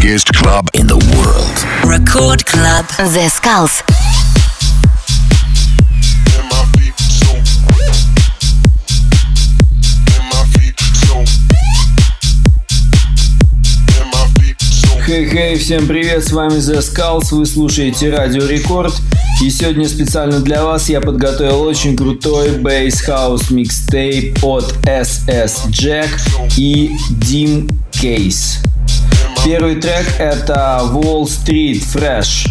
biggest club in the world. Record Club. The Skulls. Хей-хей, всем привет, с вами The Skulls, вы слушаете Радио Рекорд. И сегодня специально для вас я подготовил очень крутой Bass House микстейп от SS Jack и Dim Case. Первый трек это Wall Street Fresh.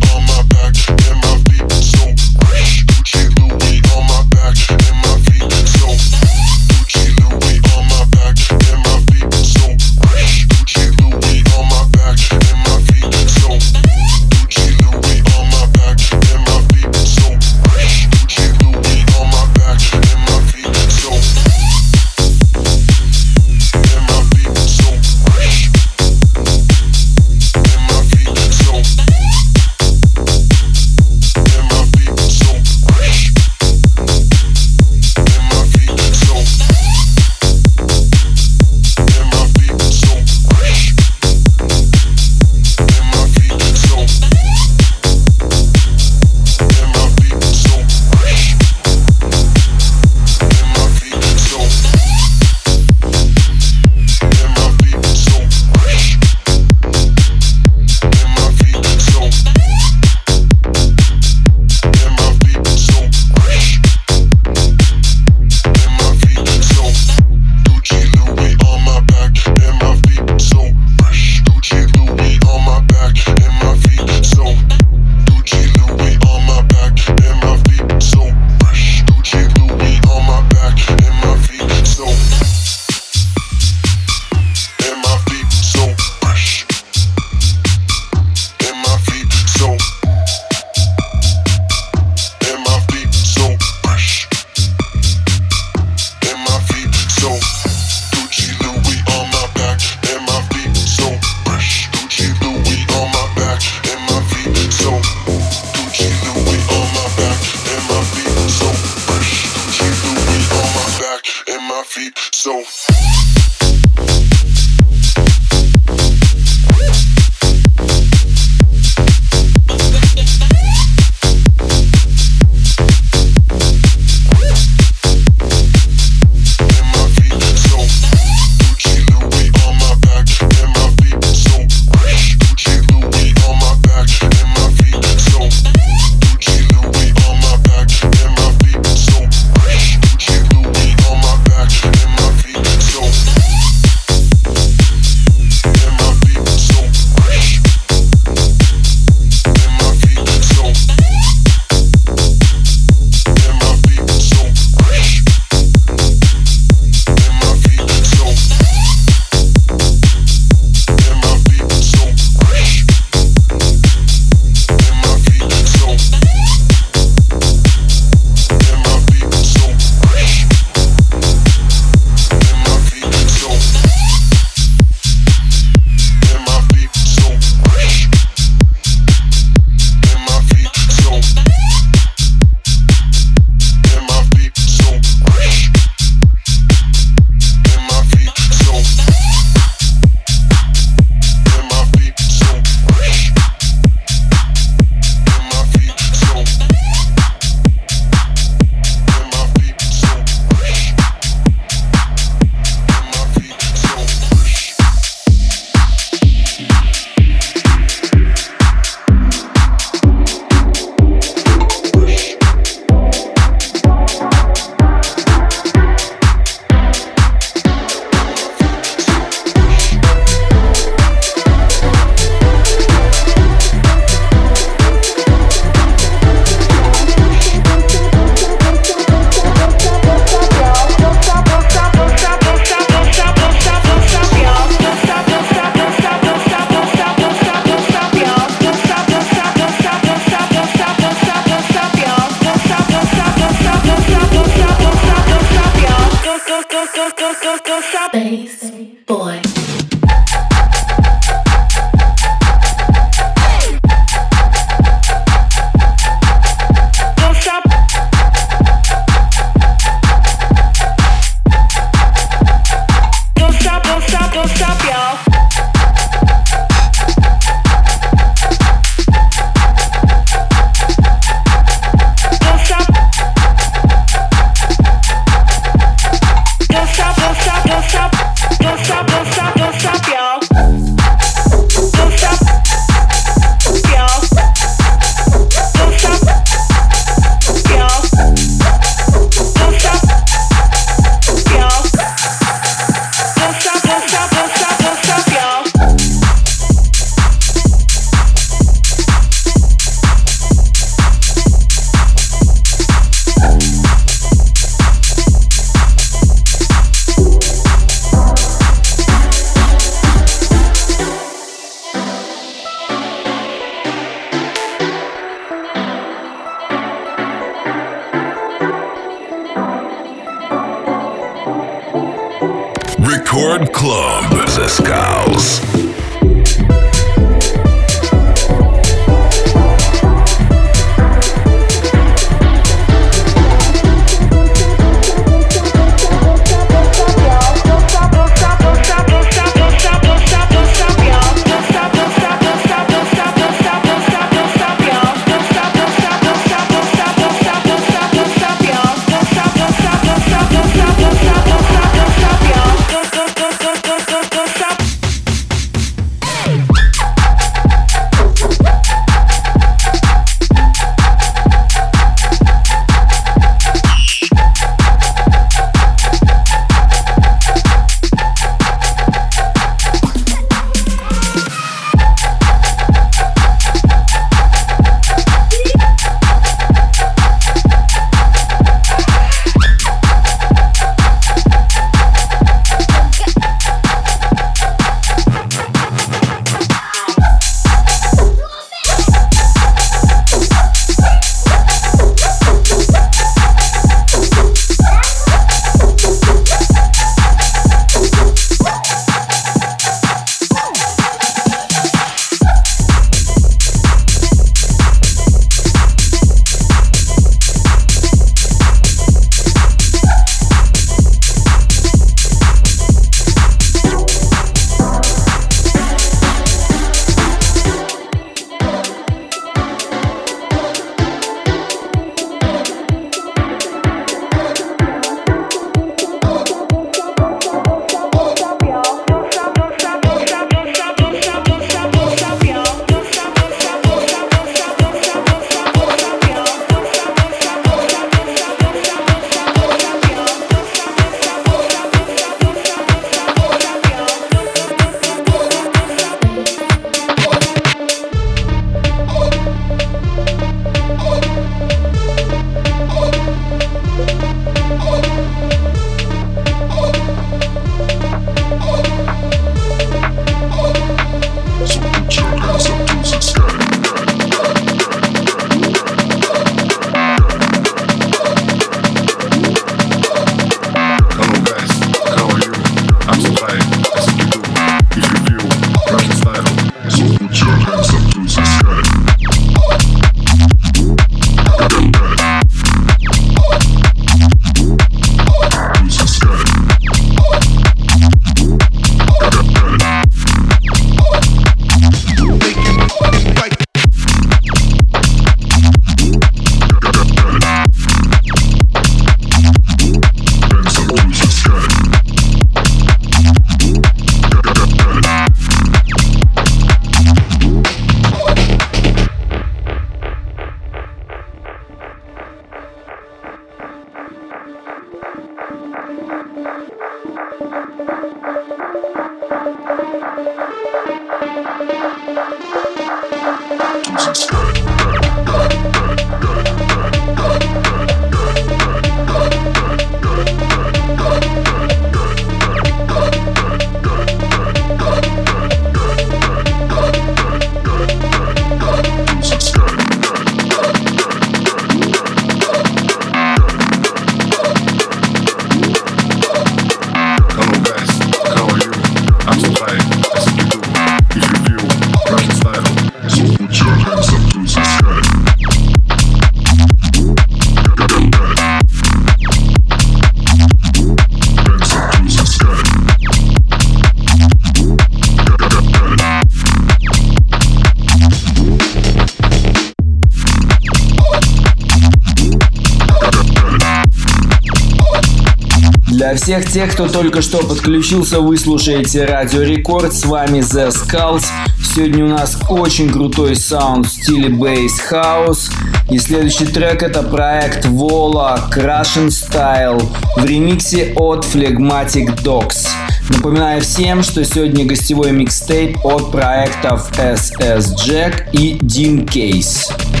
Всех тех, кто только что подключился, вы слушаете Радио Рекорд. С вами The Skulls. Сегодня у нас очень крутой саунд в стиле Bass House. И следующий трек это проект Vola Crushing Style в ремиксе от Phlegmatic Dogs. Напоминаю всем, что сегодня гостевой микстейп от проектов SS Jack и Dean Case.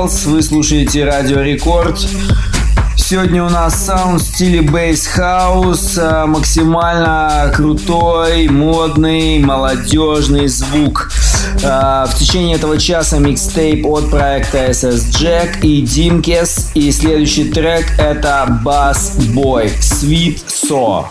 Skulls, вы слушаете Радио Рекорд. Сегодня у нас саунд в стиле бейс хаус, максимально крутой, модный, молодежный звук. А, в течение этого часа микстейп от проекта SS Jack и Diмкес. И следующий трек это Bass Boy Sweet So.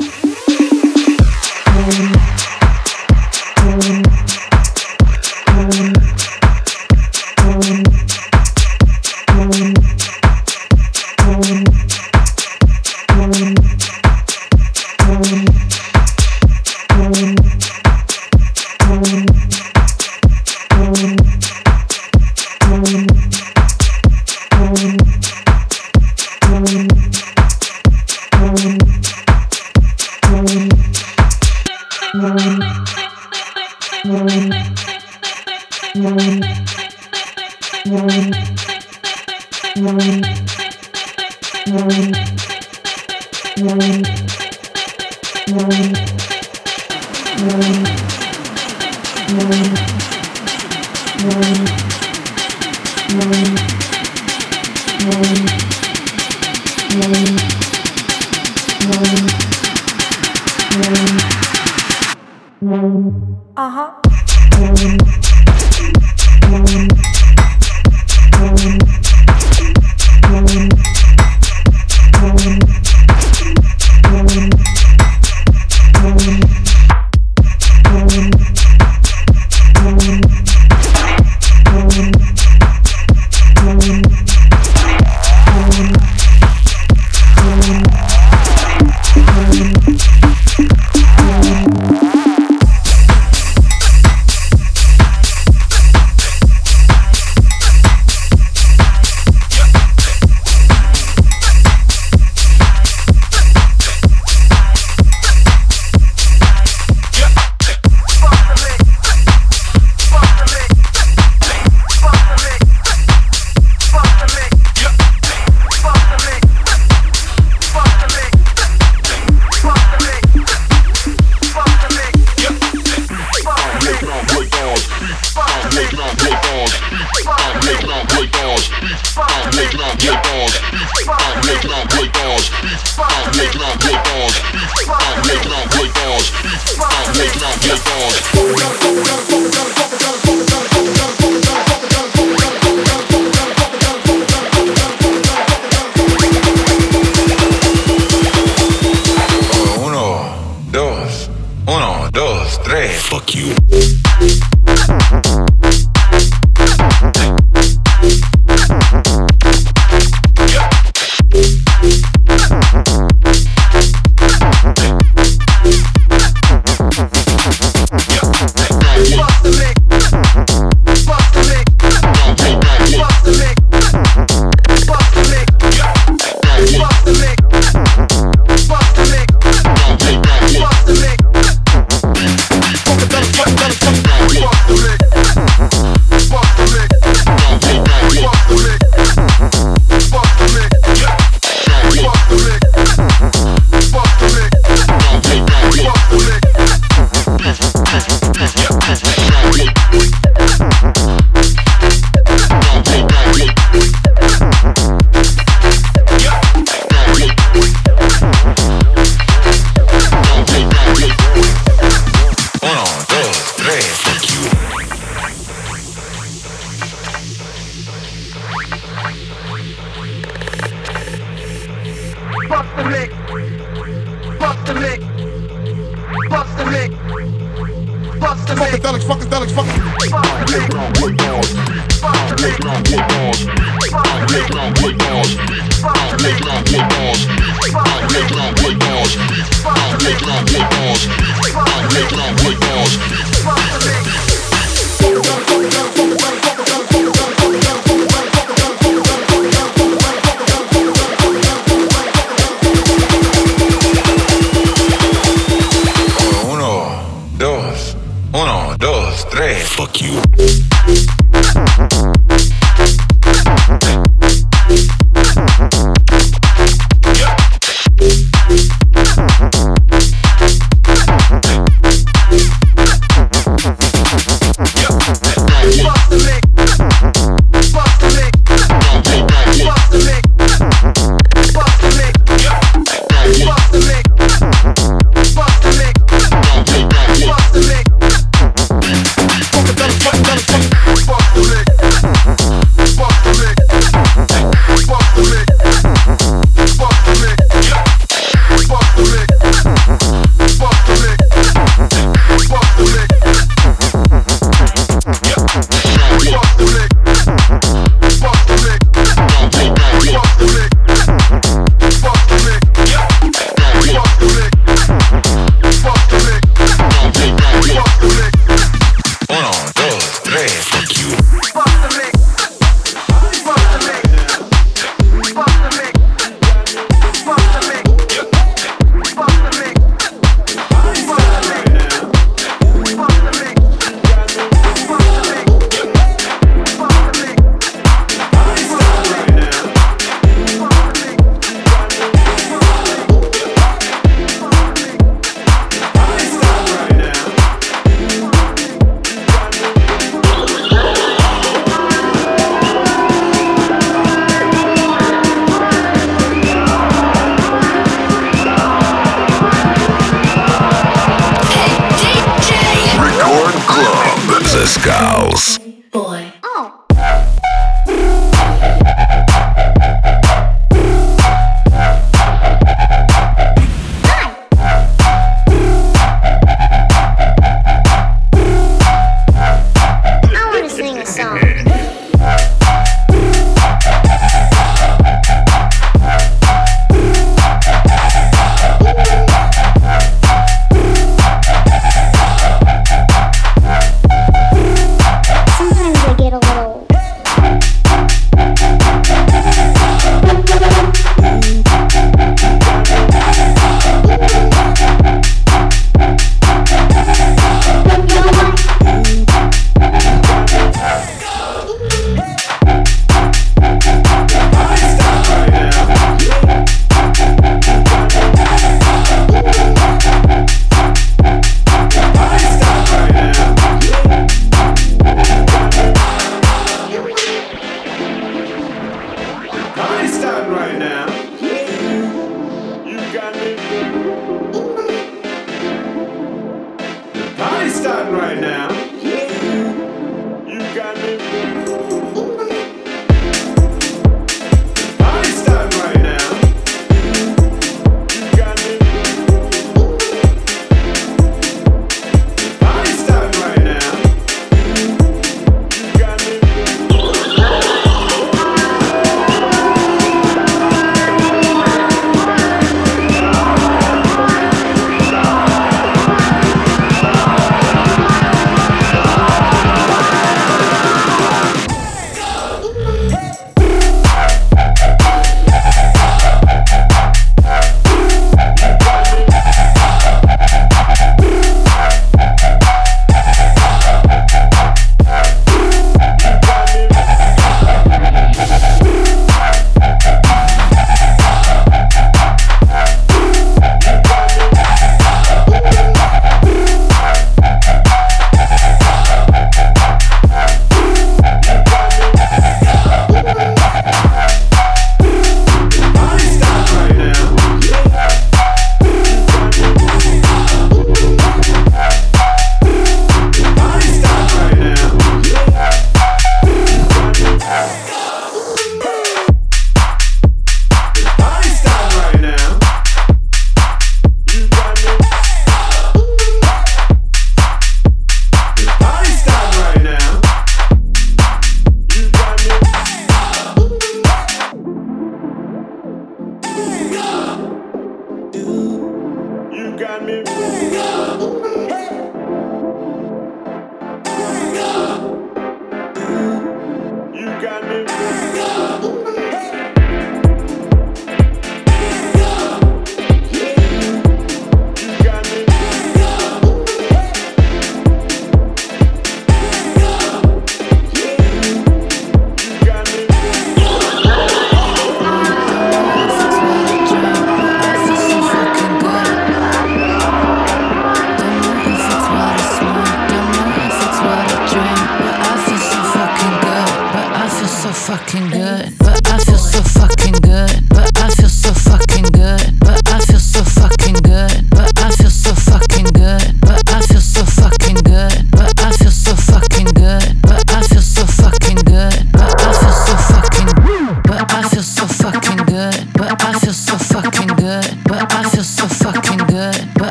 Uno, dos, uno, dos, tres. Fuck you.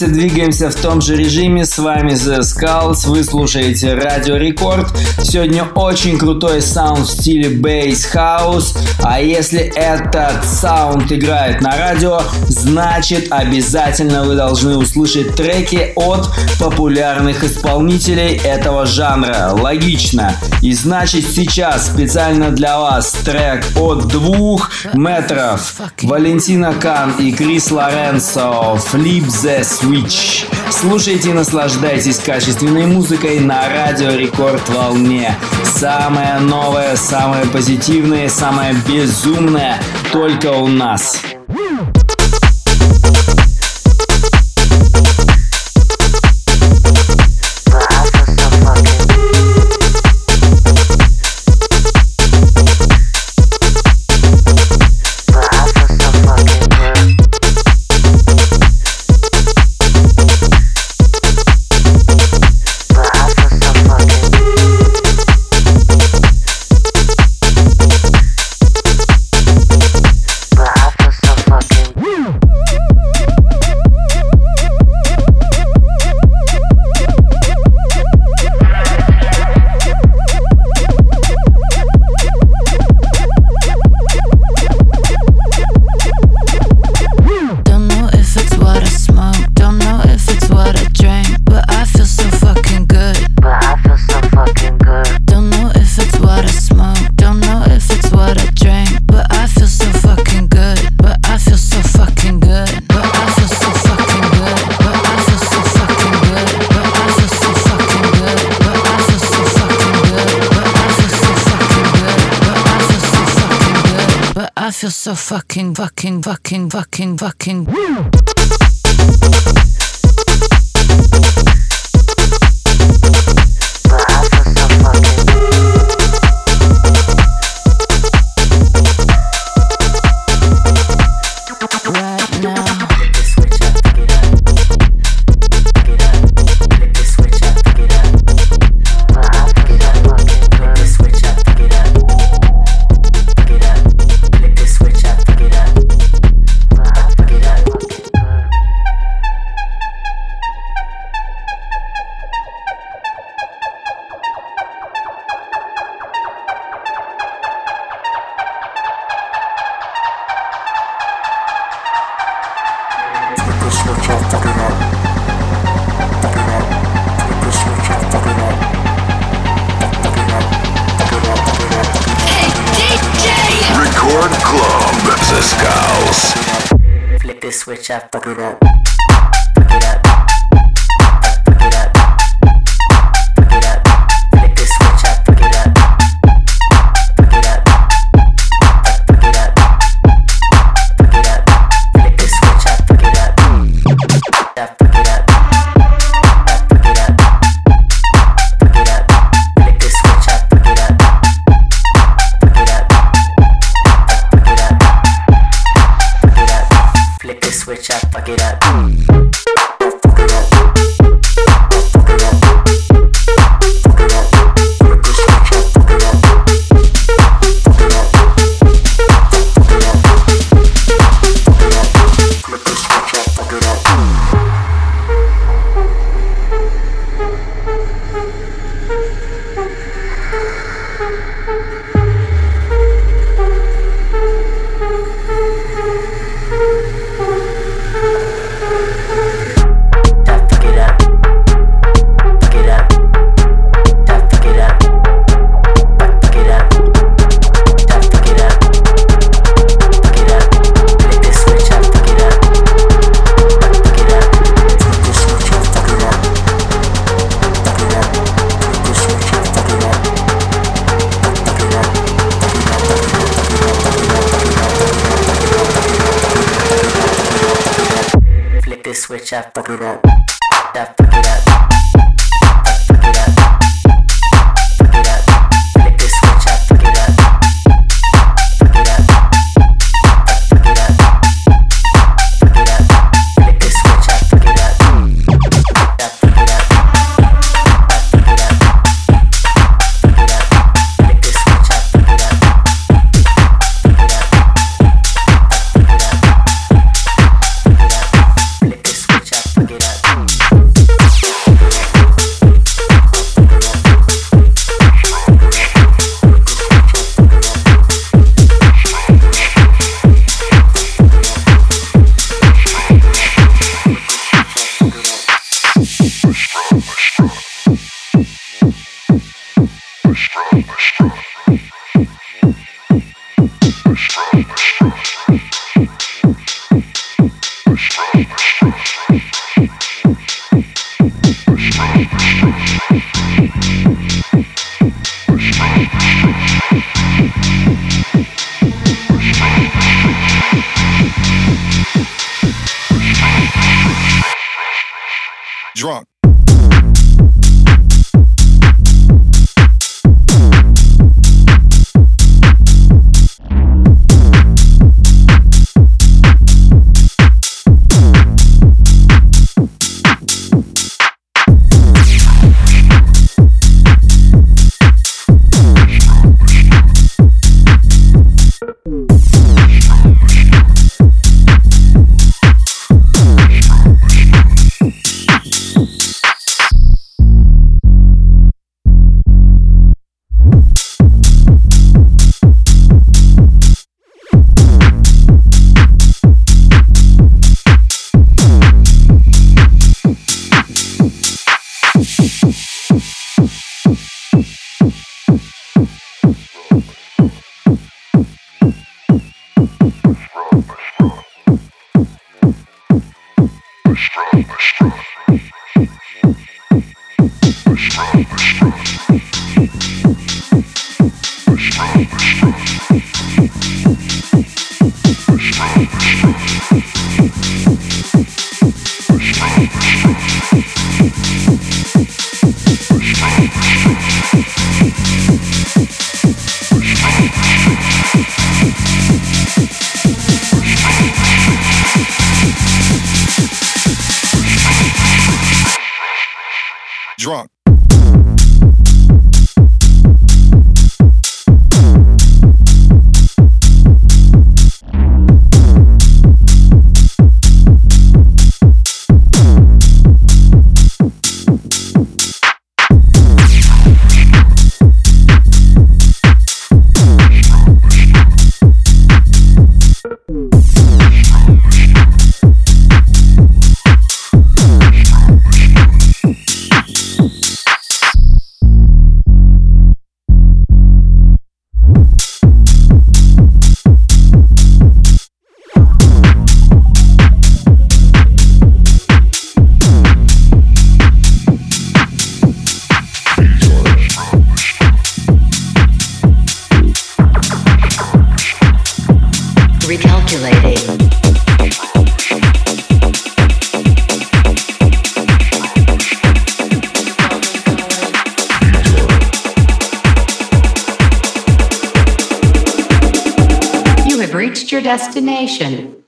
находимся, двигаемся в том же режиме. С вами The Skulls, вы слушаете Радио Рекорд. Сегодня очень крутой саунд в стиле Bass House. А если этот саунд играет на радио, значит обязательно вы должны услышать треки от популярных исполнителей этого жанра. Логично. И значит сейчас специально для вас трек от двух метров. Валентина Кан и Крис Лоренцо «Flip the Switch». Слушайте и наслаждайтесь качественной музыкой на Радио Рекорд Волне. Самое новое, самое позитивное, самое безумное только у нас. Club. The Skulls. Flip the switch, I fuck it up. this switch, I fuck it up. I fuck it up. drunk. drunk. You have reached your destination.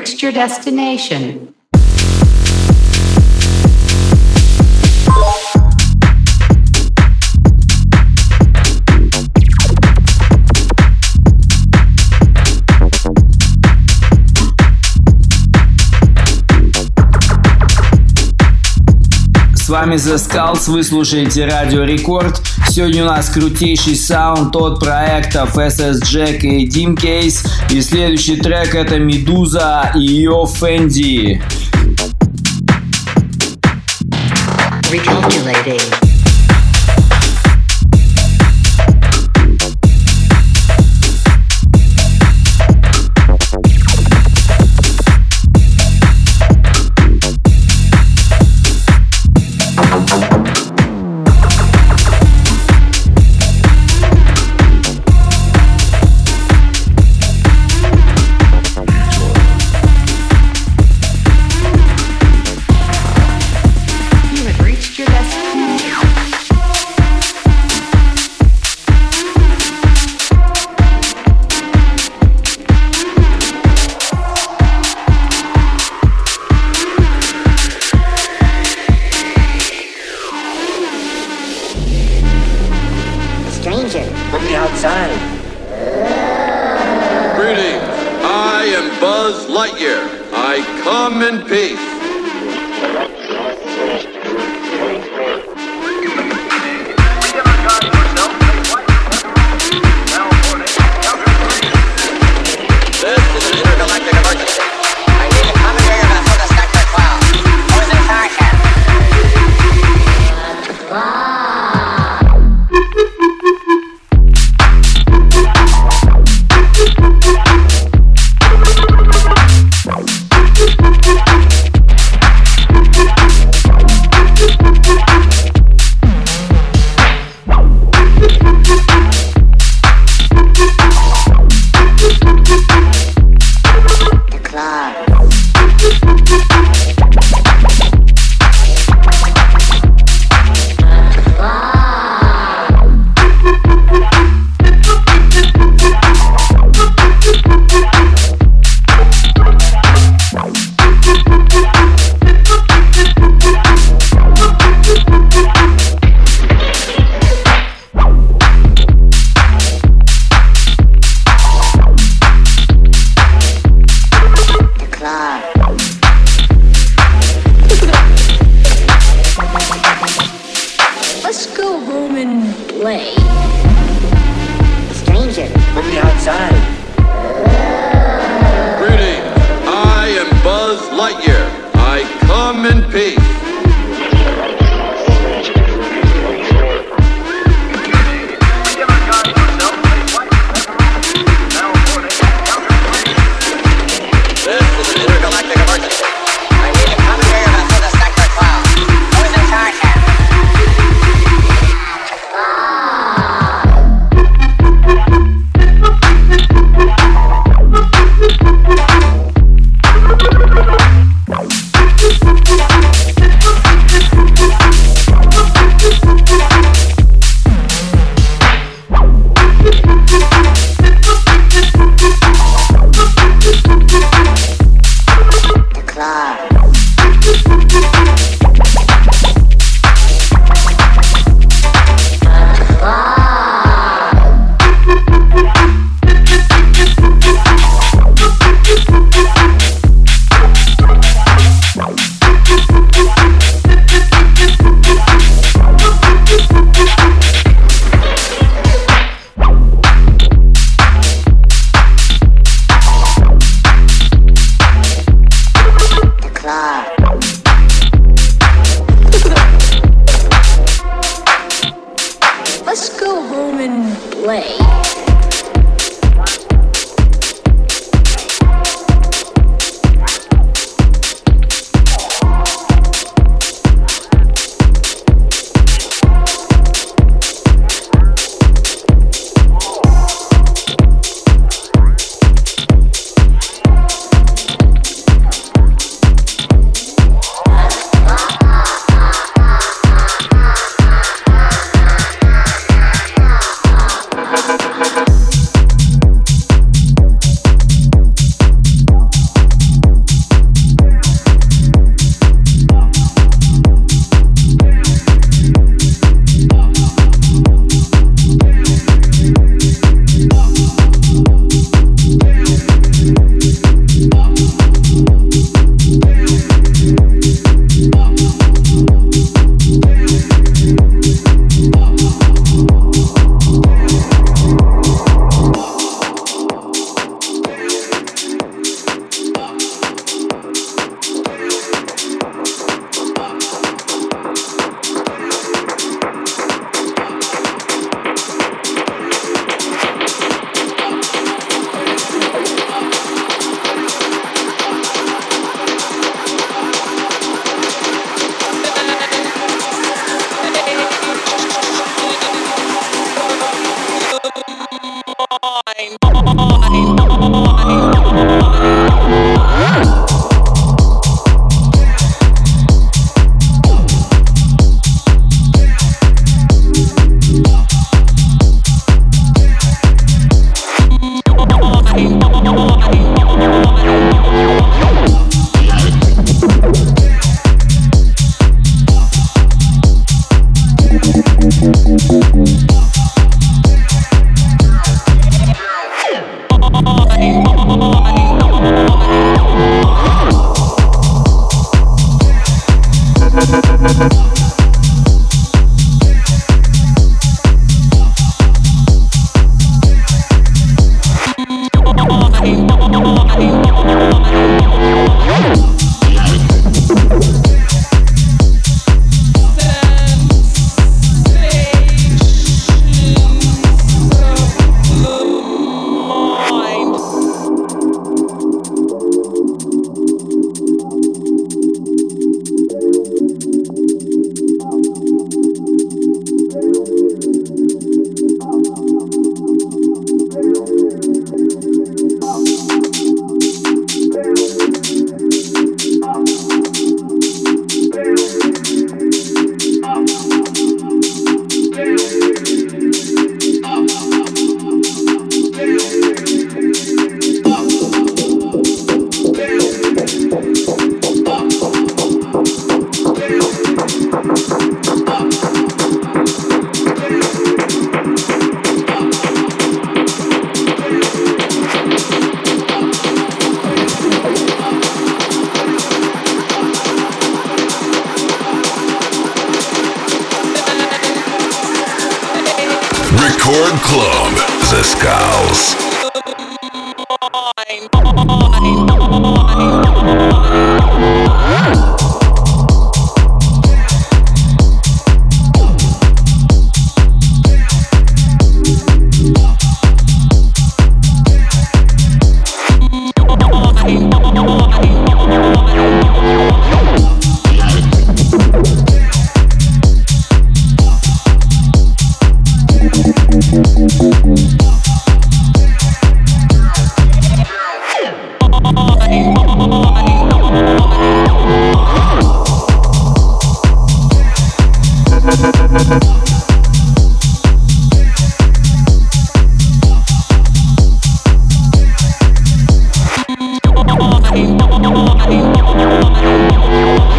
Reached your destination. Вами The Skulls, вы слушаете Радио Рекорд. Сегодня у нас крутейший саунд от проектов SS Jack и Dim Case. И следующий трек это Медуза и ее Фэнди. Recalculating. Outside. Greetings. I am Buzz Lightyear. I come in peace.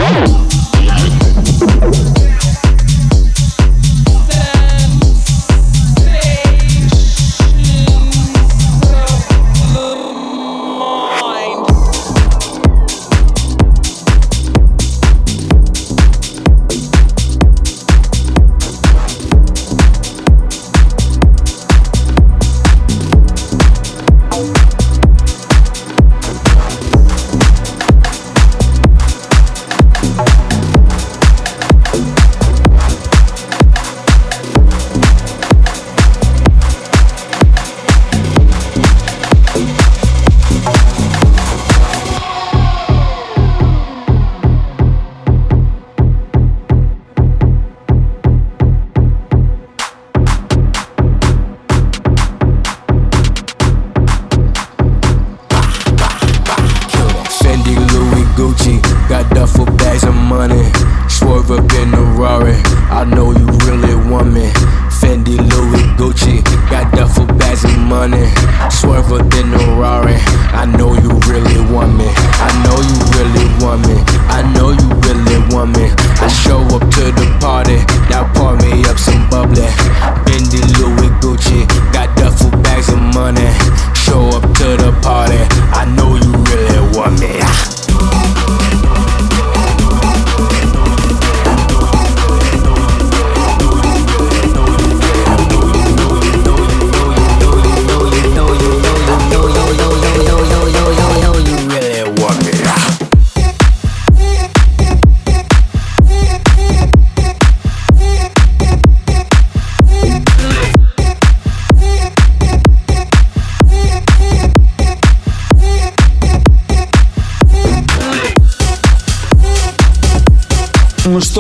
Whoa.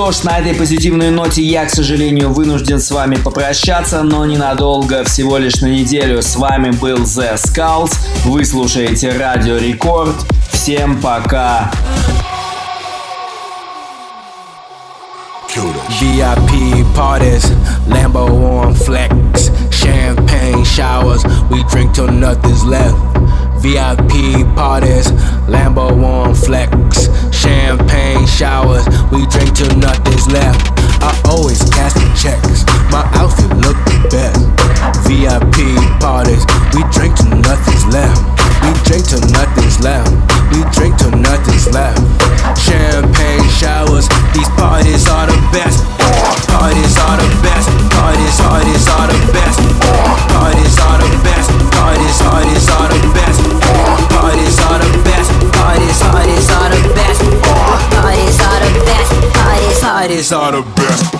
Что ж, на этой позитивной ноте я, к сожалению, вынужден с вами попрощаться, но ненадолго, всего лишь на неделю. С вами был The Skulls. Вы слушаете Радио Рекорд. Всем пока! VIP parties, Lambo on flex, champagne showers, we drink till nothing's left. VIP parties, Lambo on flex, champagne showers, we drink till nothing's left. I always cash the checks, my outfit look the best. VIP parties, we drink till nothing's left. We drink till nothing's left. We drink till nothing's left. Champagne showers, these parties are the best. Parties are the best. Parties, parties are the best. Parties are the best. Parties, parties are the best. Parties are the best. Parties, parties are the best. Parties are the best. Parties, parties are the best.